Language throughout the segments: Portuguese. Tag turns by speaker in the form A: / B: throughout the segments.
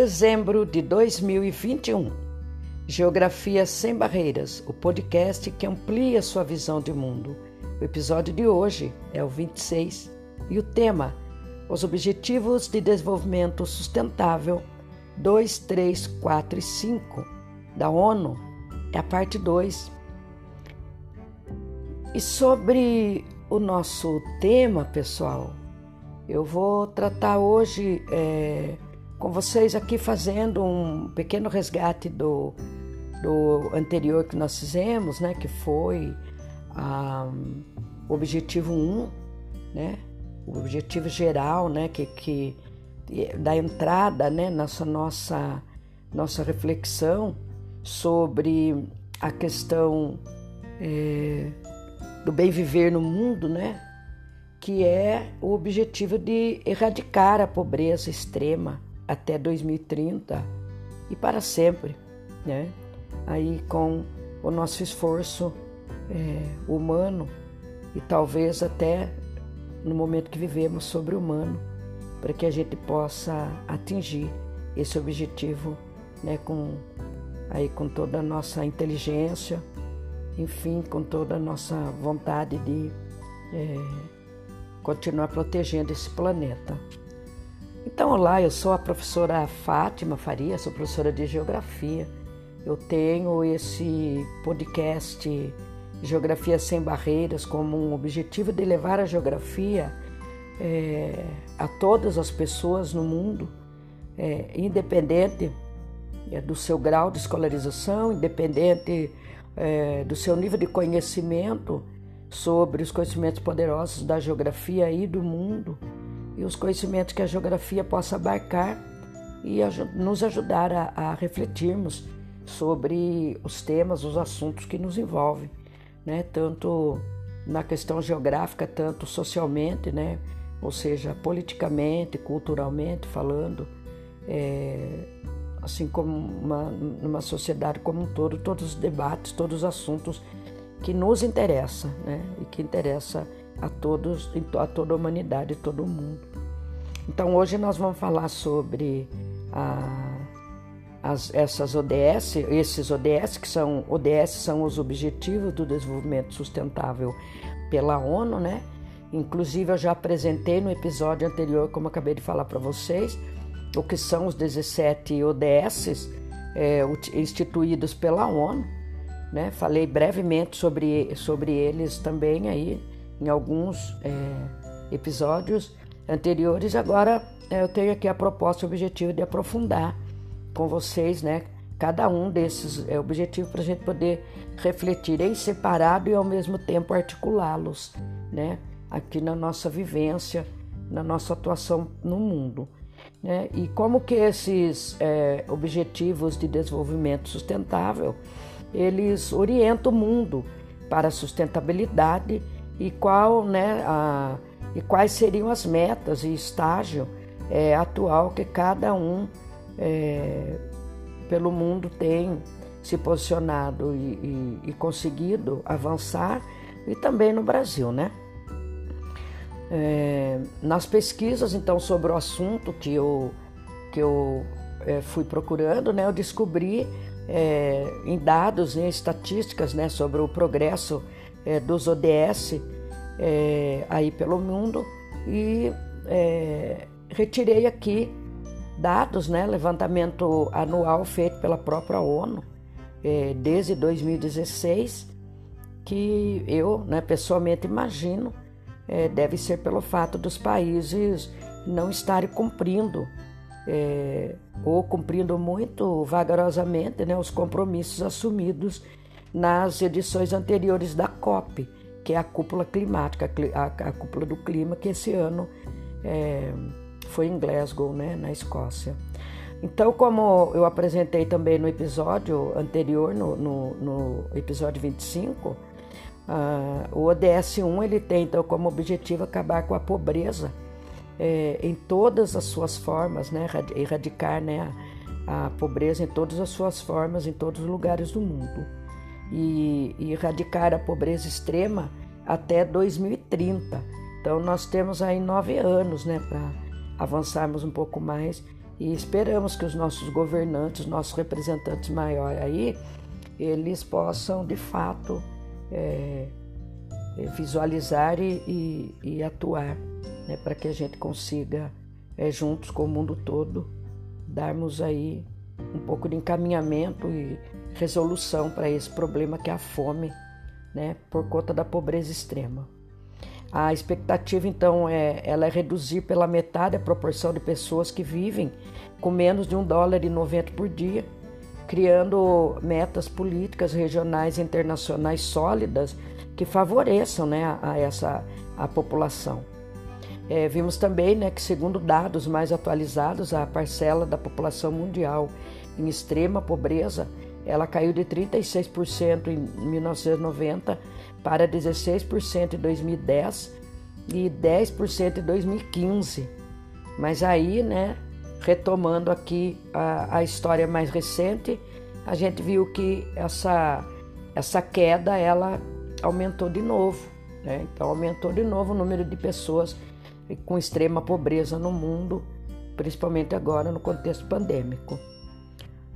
A: Dezembro de 2021. Geografia Sem Barreiras, o podcast que amplia sua visão de mundo. O episódio de hoje é o 26 e o tema: Os Objetivos de Desenvolvimento Sustentável 2, 3, 4 e 5 da ONU. É a parte 2. E sobre o nosso tema, pessoal, eu vou tratar hoje. É, com vocês aqui fazendo um pequeno resgate do, do anterior que nós fizemos, né, que foi um, o objetivo 1, né, o objetivo geral, né, que, que da entrada, né, nessa nossa nossa reflexão sobre a questão é, do bem viver no mundo, né, que é o objetivo de erradicar a pobreza extrema até 2030 e para sempre, né? Aí com o nosso esforço é, humano e talvez até no momento que vivemos sobre-humano, para que a gente possa atingir esse objetivo, né? Com aí com toda a nossa inteligência, enfim, com toda a nossa vontade de é, continuar protegendo esse planeta. Então, olá, eu sou a professora Fátima Faria, sou professora de Geografia. Eu tenho esse podcast Geografia Sem Barreiras como um objetivo de levar a geografia é, a todas as pessoas no mundo, é, independente é, do seu grau de escolarização, independente do seu nível de conhecimento sobre os conhecimentos poderosos da geografia e do mundo e os conhecimentos que a geografia possa abarcar e nos ajudar a, a refletirmos sobre os temas, os assuntos que nos envolvem, né? tanto na questão geográfica, tanto socialmente, né? ou seja, politicamente, culturalmente falando, é, assim como uma, numa sociedade como um todo, todos os debates, todos os assuntos que nos interessam né? e que interessam a todos, a toda a humanidade, todo mundo. Então hoje nós vamos falar sobre a, as, essas ODS, esses ODS que são ODS são os Objetivos do Desenvolvimento Sustentável pela ONU, né? Inclusive eu já apresentei no episódio anterior, como acabei de falar para vocês, o que são os 17 ODS é, instituídos pela ONU, né? Falei brevemente sobre, sobre eles também aí em alguns é, episódios anteriores. Agora é, eu tenho aqui a proposta o objetivo de aprofundar com vocês, né? Cada um desses é objetivo para a gente poder refletir em separado e ao mesmo tempo articulá-los, né? Aqui na nossa vivência, na nossa atuação no mundo. Né? E como que esses é, objetivos de desenvolvimento sustentável eles orientam o mundo para a sustentabilidade e qual, né, a, e quais seriam as metas e estágio é, atual que cada um é, pelo mundo tem se posicionado e, e, e, conseguido avançar e também no Brasil, né? É, nas pesquisas então sobre o assunto que eu que eu é, fui procurando, né, eu descobri é, em dados, em estatísticas, né, sobre o progresso é, dos ODS é, aí pelo mundo e é, retirei aqui dados, né, levantamento anual feito pela própria ONU é, desde 2016, que eu né, pessoalmente imagino é, deve ser pelo fato dos países não estarem cumprindo é, ou cumprindo muito vagarosamente né, os compromissos assumidos nas edições anteriores da COP, que é a cúpula climática, a, cúpula do clima, que esse ano é, foi em Glasgow, né, na Escócia. Então, como eu apresentei também no episódio anterior, no, no, no episódio 25, uh, o ODS 1 ele tem então como objetivo acabar com a pobreza é, em todas as suas formas, né, erradicar né, a, a pobreza em todas as suas formas, em todos os lugares do mundo e, erradicar a pobreza extrema até 2030. Então nós temos aí nove anos né, para avançarmos um pouco mais E esperamos que os nossos governantes, nossos representantes maiores aí, eles possam de fato é, é, visualizar e, e, e atuar né, para que a gente consiga, é, juntos com o mundo todo, darmos aí um pouco de encaminhamento e resolução para esse problema que é a fome, né, por conta da pobreza extrema. A expectativa, então, é, ela é reduzir pela metade a proporção de pessoas que vivem com menos de um dólar e 90 por dia, criando metas políticas regionais e internacionais sólidas que favoreçam né, a, essa a população. É, vimos também né, que, segundo dados mais atualizados, a parcela da população mundial em extrema pobreza ela caiu de 36% em 1990 para 16% em 2010 e 10% em 2015. Mas aí, né, retomando aqui a, a história mais recente, a gente viu que essa, essa queda ela aumentou de novo. Né? Então, aumentou de novo o número de pessoas com extrema pobreza no mundo, principalmente agora no contexto pandêmico.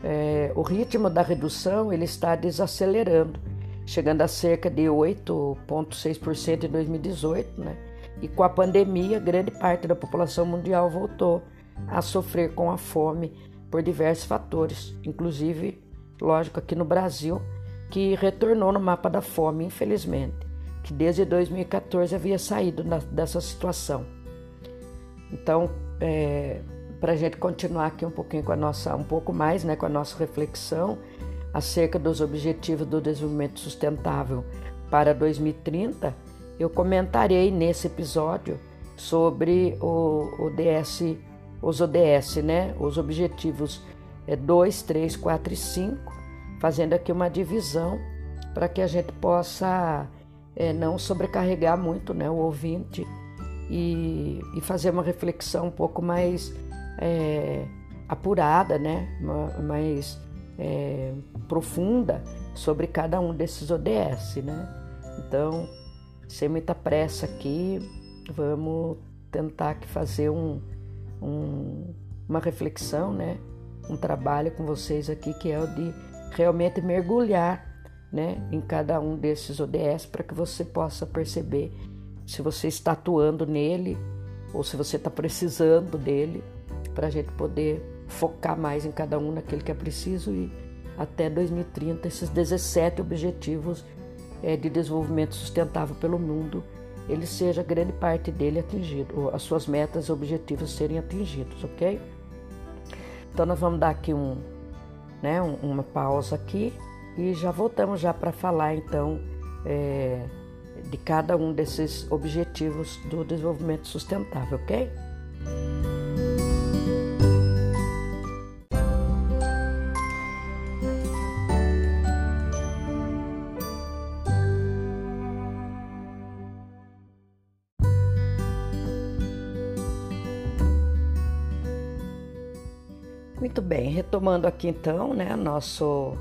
A: É, o ritmo da redução ele está desacelerando, chegando a cerca de 8,6% em 2018, né? E com a pandemia, grande parte da população mundial voltou a sofrer com a fome por diversos fatores, inclusive, lógico, aqui no Brasil, que retornou no mapa da fome, infelizmente, que desde 2014 havia saído dessa situação. Então, é, para a gente continuar aqui um pouquinho com a nossa, um pouco mais, né, com a nossa reflexão acerca dos objetivos do desenvolvimento sustentável para 2030, eu comentarei nesse episódio sobre o, o DS, os ODS, né, os objetivos 2, 3, 4 e 5, fazendo aqui uma divisão para que a gente possa é, não sobrecarregar muito né, o ouvinte e, e, fazer uma reflexão um pouco mais é, apurada, né, mais é, profunda sobre cada um desses ODS. Né? Então, sem muita pressa aqui, vamos tentar fazer um, um, uma reflexão, né? um trabalho com vocês aqui que é o de realmente mergulhar né, em cada um desses ODS para que você possa perceber se você está atuando nele ou se você está precisando dele para a gente poder focar mais em cada um naquele que é preciso e até 2030 esses 17 objetivos é, de desenvolvimento sustentável pelo mundo ele seja grande parte dele atingido, as suas metas e objetivos serem atingidos, ok? Então nós vamos dar aqui um, né, uma pausa aqui e já voltamos já para falar então é, de cada um desses objetivos do desenvolvimento sustentável, ok? Retomando aqui então né, nosso,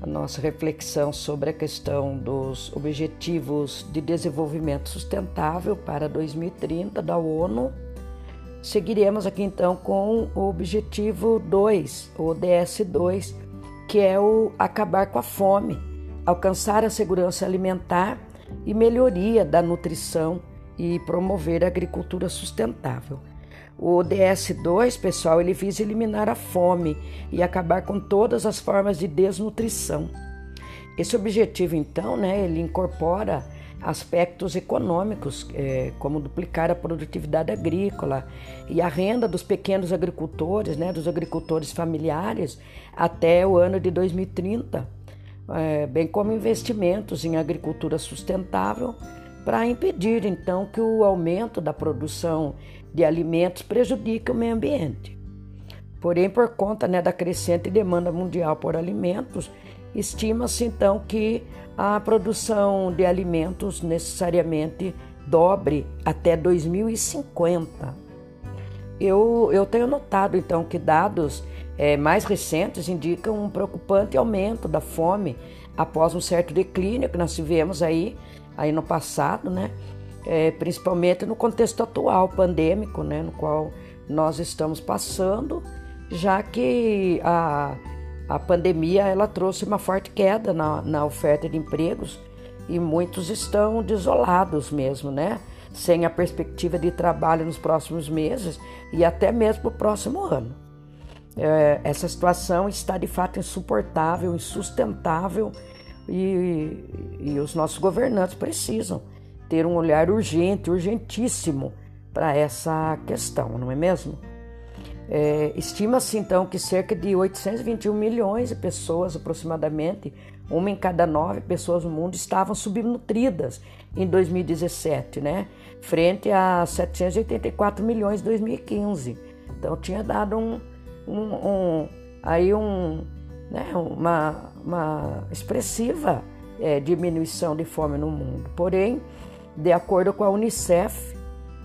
A: a nossa reflexão sobre a questão dos Objetivos de Desenvolvimento Sustentável para 2030 da ONU, seguiremos aqui então com o objetivo 2, o ODS 2, que é o acabar com a fome, alcançar a segurança alimentar e melhoria da nutrição e promover a agricultura sustentável. O ODS-2, pessoal, ele visa eliminar a fome e acabar com todas as formas de desnutrição. Esse objetivo, então, né, ele incorpora aspectos econômicos, é, como duplicar a produtividade agrícola e a renda dos pequenos agricultores, né, dos agricultores familiares, até o ano de 2030, é, bem como investimentos em agricultura sustentável para impedir então que o aumento da produção de alimentos prejudique o meio ambiente. Porém, por conta né, da crescente demanda mundial por alimentos, estima-se então que a produção de alimentos necessariamente dobre até 2050. Eu, eu tenho notado então que dados é, mais recentes indicam um preocupante aumento da fome após um certo declínio que nós tivemos aí aí no passado, né? É, principalmente no contexto atual pandêmico, né? No qual nós estamos passando, já que a, a pandemia ela trouxe uma forte queda na, na oferta de empregos e muitos estão desolados mesmo, né? Sem a perspectiva de trabalho nos próximos meses e até mesmo o próximo ano. É, essa situação está de fato insuportável, insustentável e, e os nossos governantes precisam ter um olhar urgente, urgentíssimo para essa questão, não é mesmo? É, Estima-se então que cerca de 821 milhões de pessoas, aproximadamente, uma em cada nove pessoas no mundo, estavam subnutridas em 2017, né? Frente a 784 milhões em 2015. Então tinha dado um, um, um aí um, né, uma, uma expressiva é, diminuição de fome no mundo. Porém, de acordo com a Unicef,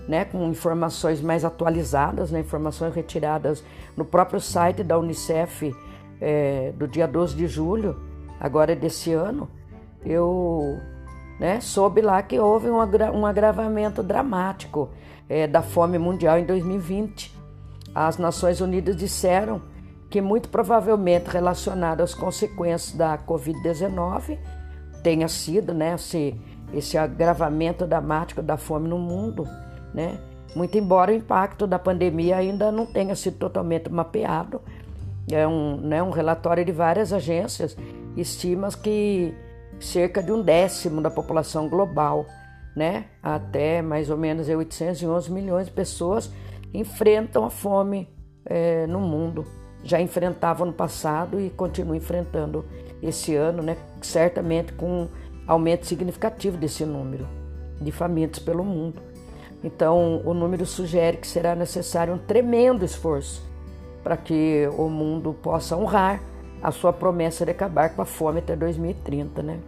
A: né, com informações mais atualizadas, né, informações retiradas no próprio site da Unicef é, do dia 12 de julho, agora desse ano, eu né, soube lá que houve um, agra um agravamento dramático é, da fome mundial em 2020. As Nações Unidas disseram que muito provavelmente relacionado às consequências da Covid-19 tenha sido né, esse, esse agravamento dramático da fome no mundo né? Muito embora o impacto da pandemia ainda não tenha sido totalmente mapeado, é um, né, um relatório de várias agências estima que cerca de um décimo da população global, né, até mais ou menos 811 milhões de pessoas enfrentam a fome é, no mundo. Já enfrentavam no passado e continuam enfrentando esse ano, né, certamente com um aumento significativo desse número de famintos pelo mundo. Então, o número sugere que será necessário um tremendo esforço para que o mundo possa honrar a sua promessa de acabar com a fome até 2030, né?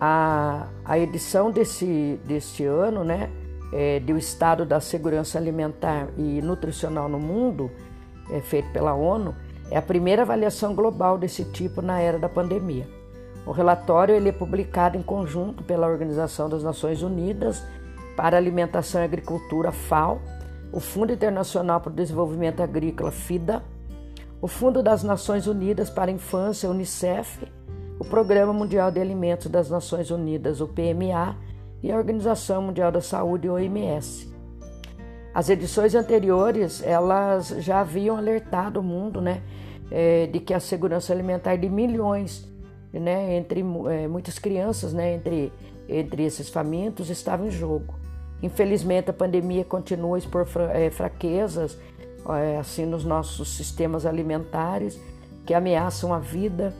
A: A, a edição desse, deste ano, né, é, do Estado da Segurança Alimentar e Nutricional no Mundo, é, feito pela ONU, é a primeira avaliação global desse tipo na era da pandemia. O relatório ele é publicado em conjunto pela Organização das Nações Unidas para Alimentação e Agricultura, FAO, o Fundo Internacional para o Desenvolvimento Agrícola, FIDA, o Fundo das Nações Unidas para a Infância, UNICEF, o Programa Mundial de Alimentos das Nações Unidas, o PMA, e a Organização Mundial da Saúde, OMS. As edições anteriores, elas já haviam alertado o mundo, né, é, de que a segurança alimentar de milhões, né, entre é, muitas crianças, né, entre entre esses famintos, estava em jogo. Infelizmente, a pandemia continua a expor é, fraquezas assim nos nossos sistemas alimentares que ameaçam a vida,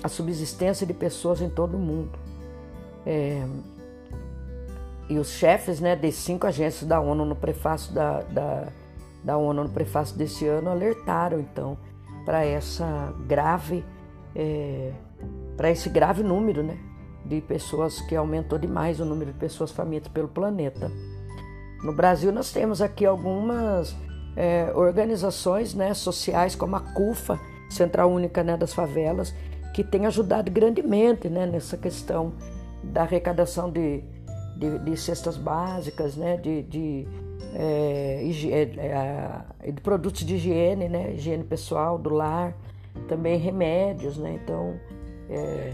A: a subsistência de pessoas em todo o mundo. É, e os chefes né, de cinco agências da ONU no prefácio da, da, da ONU no prefácio desse ano alertaram então para essa grave é, para esse grave número né, de pessoas que aumentou demais o número de pessoas famintas pelo planeta. No Brasil nós temos aqui algumas é, organizações né, sociais como a CUFA, Central Única né, das Favelas, que tem ajudado grandemente né, nessa questão da arrecadação de, de, de cestas básicas, né, de, de, é, é, de, produtos de higiene, né, higiene pessoal do lar, também remédios, né, então é,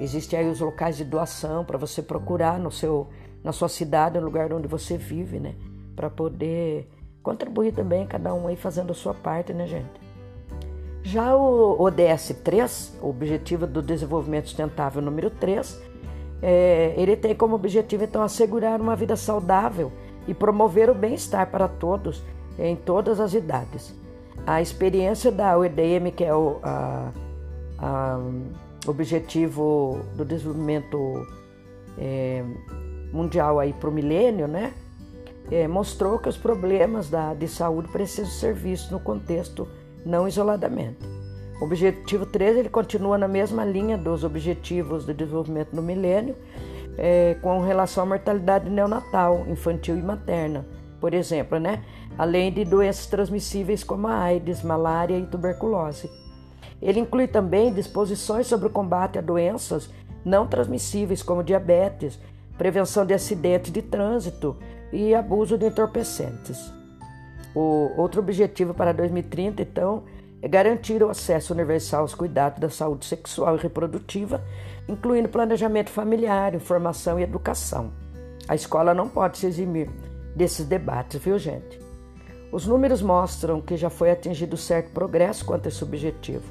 A: existem aí os locais de doação para você procurar no seu na sua cidade, no lugar onde você vive, né? Para poder contribuir também, cada um aí fazendo a sua parte, né, gente? Já o ODS 3, o Objetivo do Desenvolvimento Sustentável número 3, é, ele tem como objetivo, então, assegurar uma vida saudável e promover o bem-estar para todos, em todas as idades. A experiência da OEDM, que é o a, a, Objetivo do Desenvolvimento é, mundial para o milênio, né? É, mostrou que os problemas da, de saúde precisam ser vistos no contexto, não isoladamente. O objetivo 13 ele continua na mesma linha dos objetivos de desenvolvimento no milênio, é, com relação à mortalidade neonatal, infantil e materna, por exemplo, né? além de doenças transmissíveis como a AIDS, malária e tuberculose. Ele inclui também disposições sobre o combate a doenças não transmissíveis como diabetes, prevenção de acidentes de trânsito e abuso de entorpecentes. O outro objetivo para 2030, então, é garantir o acesso universal aos cuidados da saúde sexual e reprodutiva, incluindo planejamento familiar, informação e educação. A escola não pode se eximir desses debates, viu, gente? Os números mostram que já foi atingido certo progresso quanto a esse objetivo.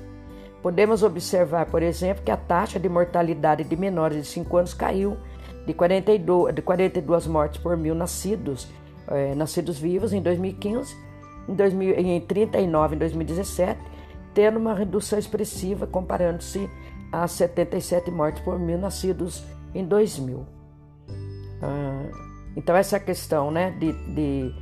A: Podemos observar, por exemplo, que a taxa de mortalidade de menores de 5 anos caiu de 42, de 42 mortes por mil nascidos, eh, nascidos vivos em 2015 em, 2000, em 39 em 2017, tendo uma redução expressiva comparando-se a 77 mortes por mil nascidos em 2000. Ah, então essa questão né, de, de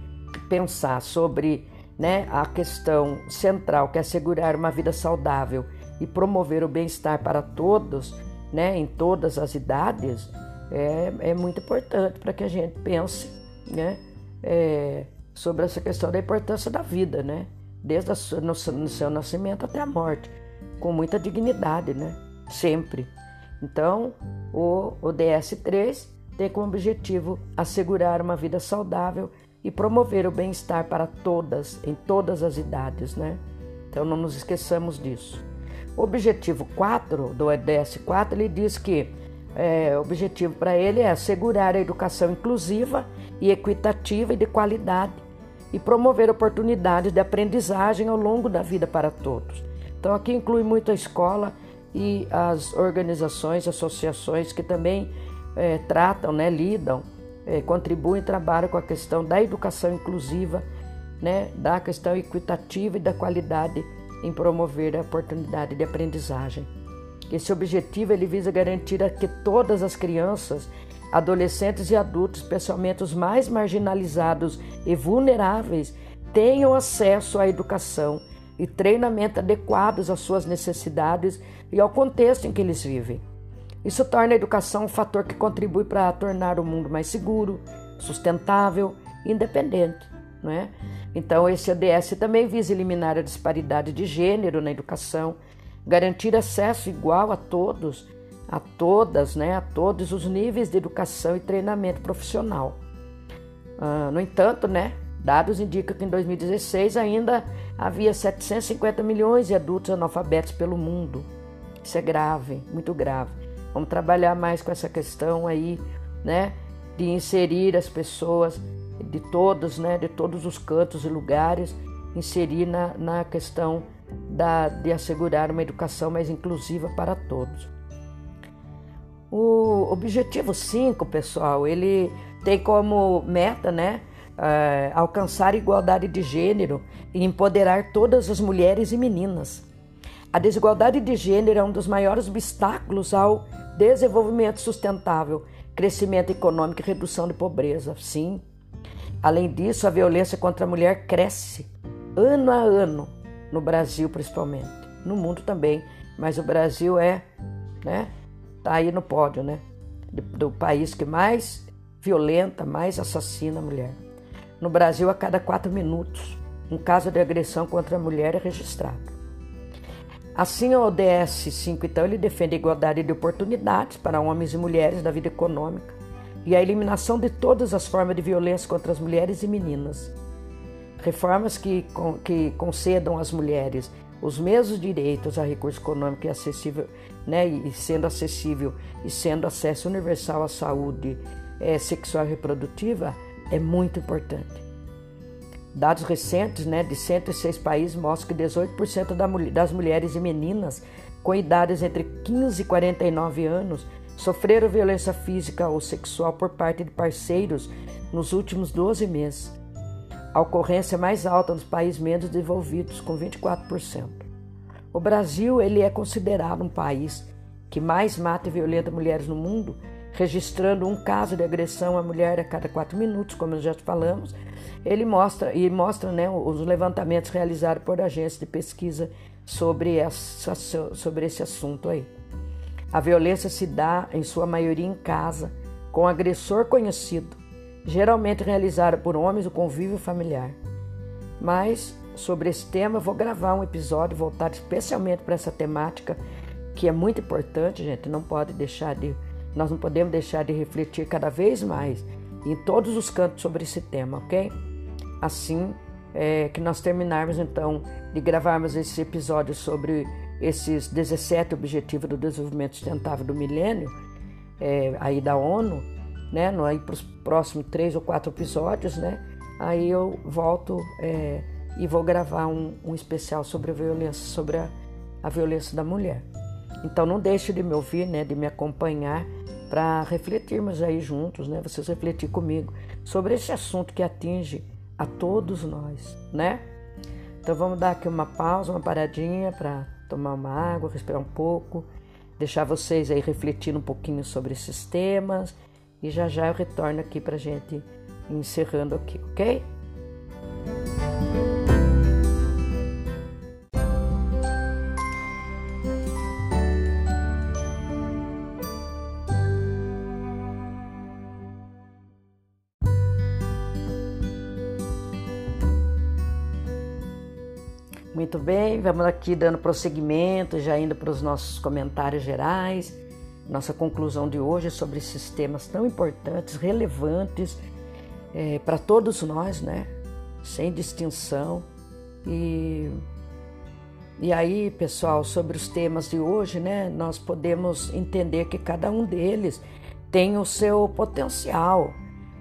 A: pensar sobre né, a questão central, que é assegurar uma vida saudável e promover o bem-estar para todos, né, em todas as idades, é, é muito importante para que a gente pense né, é, sobre essa questão da importância da vida, né? Desde a, no, no seu nascimento até a morte, com muita dignidade, né? Sempre. Então, o ODS-3 tem como objetivo assegurar uma vida saudável e promover o bem-estar para todas, em todas as idades, né? Então, não nos esqueçamos disso. O objetivo 4 do ODS 4 ele diz que é, o objetivo para ele é assegurar a educação inclusiva e equitativa e de qualidade e promover oportunidades de aprendizagem ao longo da vida para todos. Então, aqui inclui muito a escola e as organizações, associações que também é, tratam, né, lidam, é, contribuem e trabalham com a questão da educação inclusiva, né, da questão equitativa e da qualidade em promover a oportunidade de aprendizagem. Esse objetivo ele visa garantir que todas as crianças adolescentes e adultos, especialmente os mais marginalizados e vulneráveis, tenham acesso à educação e treinamento adequados às suas necessidades e ao contexto em que eles vivem. Isso torna a educação um fator que contribui para tornar o mundo mais seguro, sustentável e independente. Não é? Então, esse ODS também visa eliminar a disparidade de gênero na educação, garantir acesso igual a todos a todas, né, a todos os níveis de educação e treinamento profissional. Uh, no entanto, né, dados indicam que em 2016 ainda havia 750 milhões de adultos analfabetos pelo mundo. Isso é grave, muito grave. Vamos trabalhar mais com essa questão aí, né, de inserir as pessoas de todos, né, de todos os cantos e lugares, inserir na, na questão da, de assegurar uma educação mais inclusiva para todos. O objetivo 5, pessoal, ele tem como meta, né, uh, alcançar igualdade de gênero e empoderar todas as mulheres e meninas. A desigualdade de gênero é um dos maiores obstáculos ao desenvolvimento sustentável, crescimento econômico e redução de pobreza. Sim. Além disso, a violência contra a mulher cresce ano a ano, no Brasil principalmente, no mundo também, mas o Brasil é, né, está aí no pódio, né? Do país que mais violenta, mais assassina a mulher. No Brasil, a cada quatro minutos, um caso de agressão contra a mulher é registrado. Assim, o ODS 5, então, ele defende a igualdade de oportunidades para homens e mulheres na vida econômica e a eliminação de todas as formas de violência contra as mulheres e meninas. Reformas que, que concedam às mulheres os mesmos direitos a recurso econômico e acessível, né, e sendo acessível e sendo acesso universal à saúde é, sexual e reprodutiva é muito importante. Dados recentes né, de 106 países mostram que 18% das mulheres e meninas com idades entre 15 e 49 anos sofreram violência física ou sexual por parte de parceiros nos últimos 12 meses. A ocorrência mais alta nos países menos desenvolvidos, com 24%. O Brasil ele é considerado um país que mais mata e violenta mulheres no mundo, registrando um caso de agressão à mulher a cada quatro minutos, como já falamos. Ele mostra e mostra né, os levantamentos realizados por agências de pesquisa sobre, essa, sobre esse assunto aí. A violência se dá, em sua maioria, em casa, com agressor conhecido, geralmente realizada por homens o convívio familiar. Mas sobre esse tema vou gravar um episódio voltado especialmente para essa temática que é muito importante, gente, não pode deixar de nós não podemos deixar de refletir cada vez mais em todos os cantos sobre esse tema, OK? Assim, é, que nós terminarmos então de gravarmos esse episódio sobre esses 17 Objetivos do Desenvolvimento Sustentável do Milênio, é, aí da ONU, né? Aí para os próximos três ou quatro episódios, né? Aí eu volto é, e vou gravar um, um, especial sobre a violência, sobre a, a violência da mulher. Então não deixe de me ouvir, né? De me acompanhar para refletirmos aí juntos, né? Vocês refletir comigo sobre esse assunto que atinge a todos nós, né? Então vamos dar aqui uma pausa, uma paradinha para tomar uma água, respirar um pouco, deixar vocês aí refletindo um pouquinho sobre esses temas e já já eu retorno aqui para gente encerrando aqui, ok? Muito bem, vamos aqui dando prosseguimento, já indo para os nossos comentários gerais. Nossa conclusão de hoje é sobre esses temas tão importantes, relevantes é, para todos nós, né? Sem distinção. E, e aí, pessoal, sobre os temas de hoje, né? Nós podemos entender que cada um deles tem o seu potencial,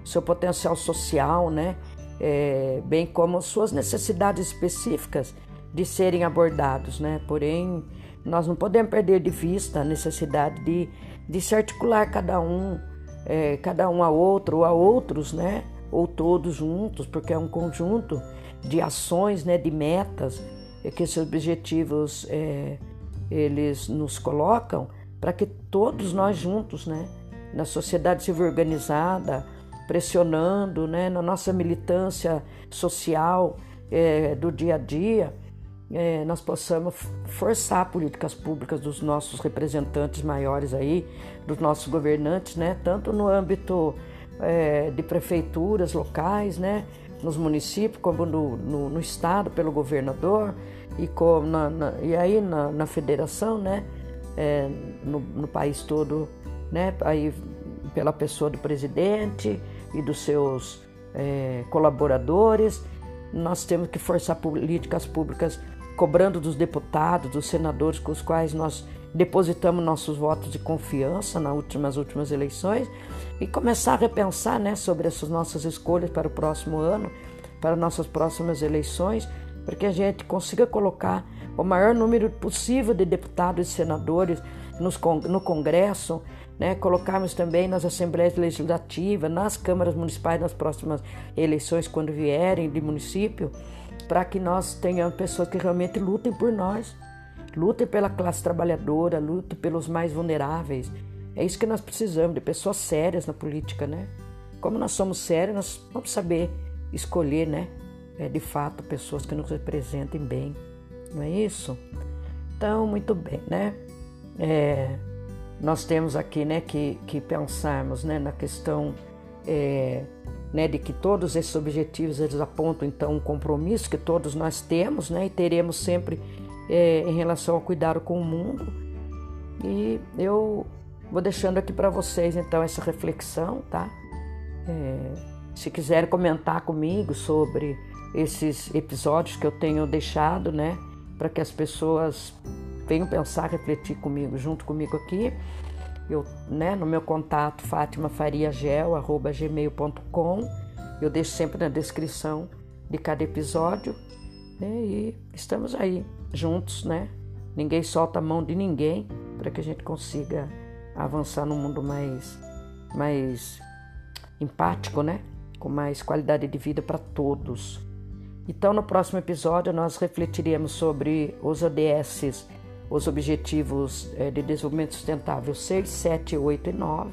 A: seu potencial social, né? É, bem como suas necessidades específicas de serem abordados, né? Porém, nós não podemos perder de vista a necessidade de, de se articular cada um, é, cada um a outro ou a outros, né? Ou todos juntos, porque é um conjunto de ações, né? De metas que esses objetivos é, eles nos colocam para que todos nós juntos, né? Na sociedade civil organizada, pressionando, né? Na nossa militância social é, do dia a dia é, nós possamos forçar políticas públicas dos nossos representantes maiores aí, dos nossos governantes, né? Tanto no âmbito é, de prefeituras locais, né? Nos municípios, como no, no, no estado pelo governador e, como na, na, e aí na, na federação, né? É, no, no país todo, né? Aí pela pessoa do presidente e dos seus é, colaboradores, nós temos que forçar políticas públicas cobrando dos deputados, dos senadores com os quais nós depositamos nossos votos de confiança nas últimas, últimas eleições e começar a repensar né, sobre essas nossas escolhas para o próximo ano, para nossas próximas eleições, para que a gente consiga colocar o maior número possível de deputados e senadores nos, no Congresso, né, colocarmos também nas assembleias legislativas, nas câmaras municipais nas próximas eleições, quando vierem de município, para que nós tenhamos pessoas que realmente lutem por nós, lutem pela classe trabalhadora, lutem pelos mais vulneráveis. É isso que nós precisamos, de pessoas sérias na política, né? Como nós somos sérios, nós vamos saber escolher, né? É, de fato, pessoas que nos representem bem, não é isso? Então, muito bem, né? É, nós temos aqui, né, que, que pensarmos, né, na questão é, né, de que todos esses objetivos eles apontam então um compromisso que todos nós temos né, e teremos sempre é, em relação ao cuidado com o mundo. E eu vou deixando aqui para vocês então essa reflexão, tá? É, se quiserem comentar comigo sobre esses episódios que eu tenho deixado, né, para que as pessoas venham pensar, refletir comigo, junto comigo aqui, eu, né, no meu contato fatimafariagel@gmail.com. Eu deixo sempre na descrição de cada episódio. Né, e estamos aí juntos, né? Ninguém solta a mão de ninguém para que a gente consiga avançar num mundo mais mais empático, né? Com mais qualidade de vida para todos. Então, no próximo episódio, nós refletiremos sobre os ODSs os Objetivos eh, de Desenvolvimento Sustentável 6, 7, 8 e 9.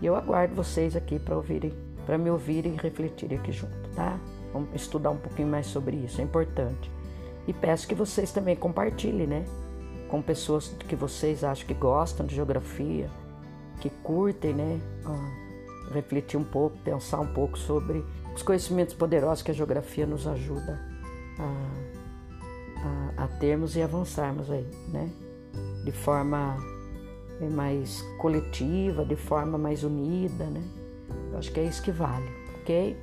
A: E eu aguardo vocês aqui para ouvirem, para me ouvirem e refletirem aqui junto, tá? Vamos estudar um pouquinho mais sobre isso, é importante. E peço que vocês também compartilhem, né? Com pessoas que vocês acham que gostam de geografia, que curtem, né? Ah, refletir um pouco, pensar um pouco sobre os conhecimentos poderosos que a geografia nos ajuda a a, a termos e avançarmos aí, né? De forma é, mais coletiva, de forma mais unida, né? Eu acho que é isso que vale, ok?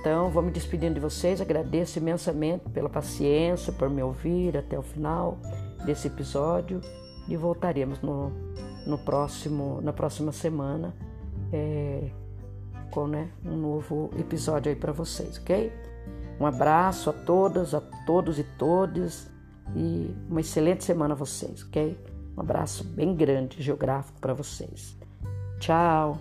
A: Então, vou me despedindo de vocês, agradeço imensamente pela paciência, por me ouvir até o final desse episódio e voltaremos no, no próximo, na próxima semana é, com né, um novo episódio aí para vocês, ok? Um abraço a todas, a todos e todas e uma excelente semana a vocês, ok? Um abraço bem grande geográfico para vocês. Tchau!